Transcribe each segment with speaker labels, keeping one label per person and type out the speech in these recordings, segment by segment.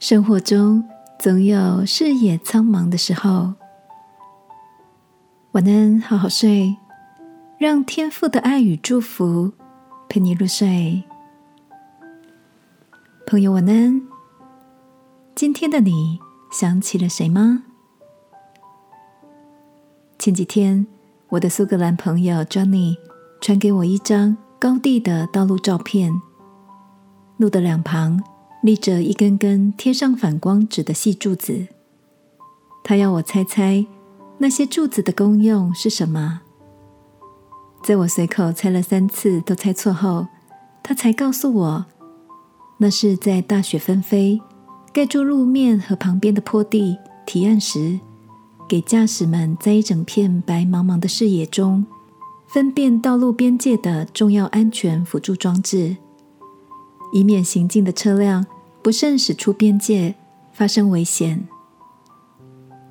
Speaker 1: 生活中总有视野苍茫的时候，晚安，好好睡，让天父的爱与祝福陪你入睡。朋友，晚安。今天的你想起了谁吗？前几天，我的苏格兰朋友 Johnny 传给我一张高地的道路照片，路的两旁。立着一根根贴上反光纸的细柱子，他要我猜猜那些柱子的功用是什么。在我随口猜了三次都猜错后，他才告诉我，那是在大雪纷飞、盖住路面和旁边的坡地提案时，给驾驶们在一整片白茫茫的视野中分辨道路边界的重要安全辅助装置。以免行进的车辆不慎驶出边界，发生危险。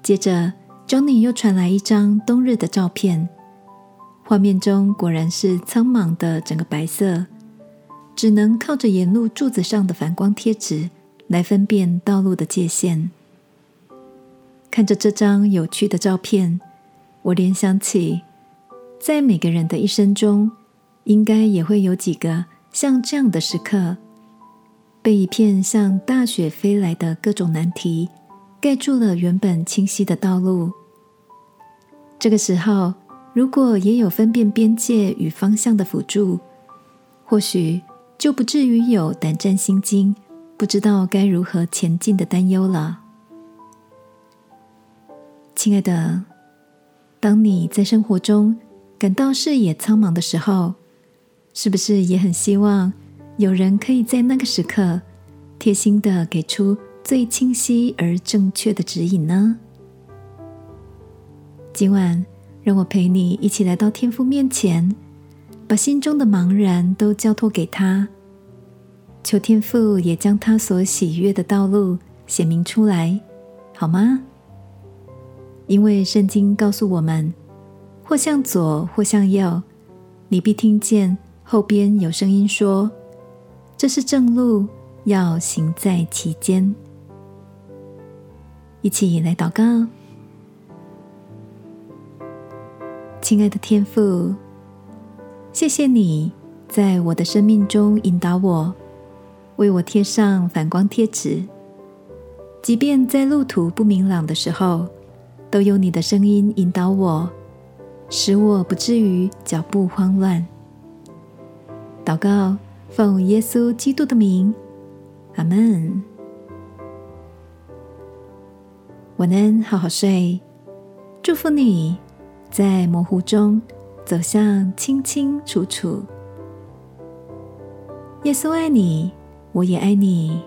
Speaker 1: 接着，Johnny 又传来一张冬日的照片，画面中果然是苍茫的整个白色，只能靠着沿路柱子上的反光贴纸来分辨道路的界限。看着这张有趣的照片，我联想起，在每个人的一生中，应该也会有几个像这样的时刻。被一片像大雪飞来的各种难题盖住了原本清晰的道路。这个时候，如果也有分辨边界与方向的辅助，或许就不至于有胆战心惊、不知道该如何前进的担忧了。亲爱的，当你在生活中感到视野苍茫的时候，是不是也很希望？有人可以在那个时刻贴心的给出最清晰而正确的指引呢？今晚，让我陪你一起来到天父面前，把心中的茫然都交托给他，求天父也将他所喜悦的道路显明出来，好吗？因为圣经告诉我们，或向左，或向右，你必听见后边有声音说。这是正路，要行在其间。一起来祷告，亲爱的天父，谢谢你在我的生命中引导我，为我贴上反光贴纸，即便在路途不明朗的时候，都有你的声音引导我，使我不至于脚步慌乱。祷告。奉耶稣基督的名，阿门。晚安，好好睡。祝福你在模糊中走向清清楚楚。耶稣爱你，我也爱你。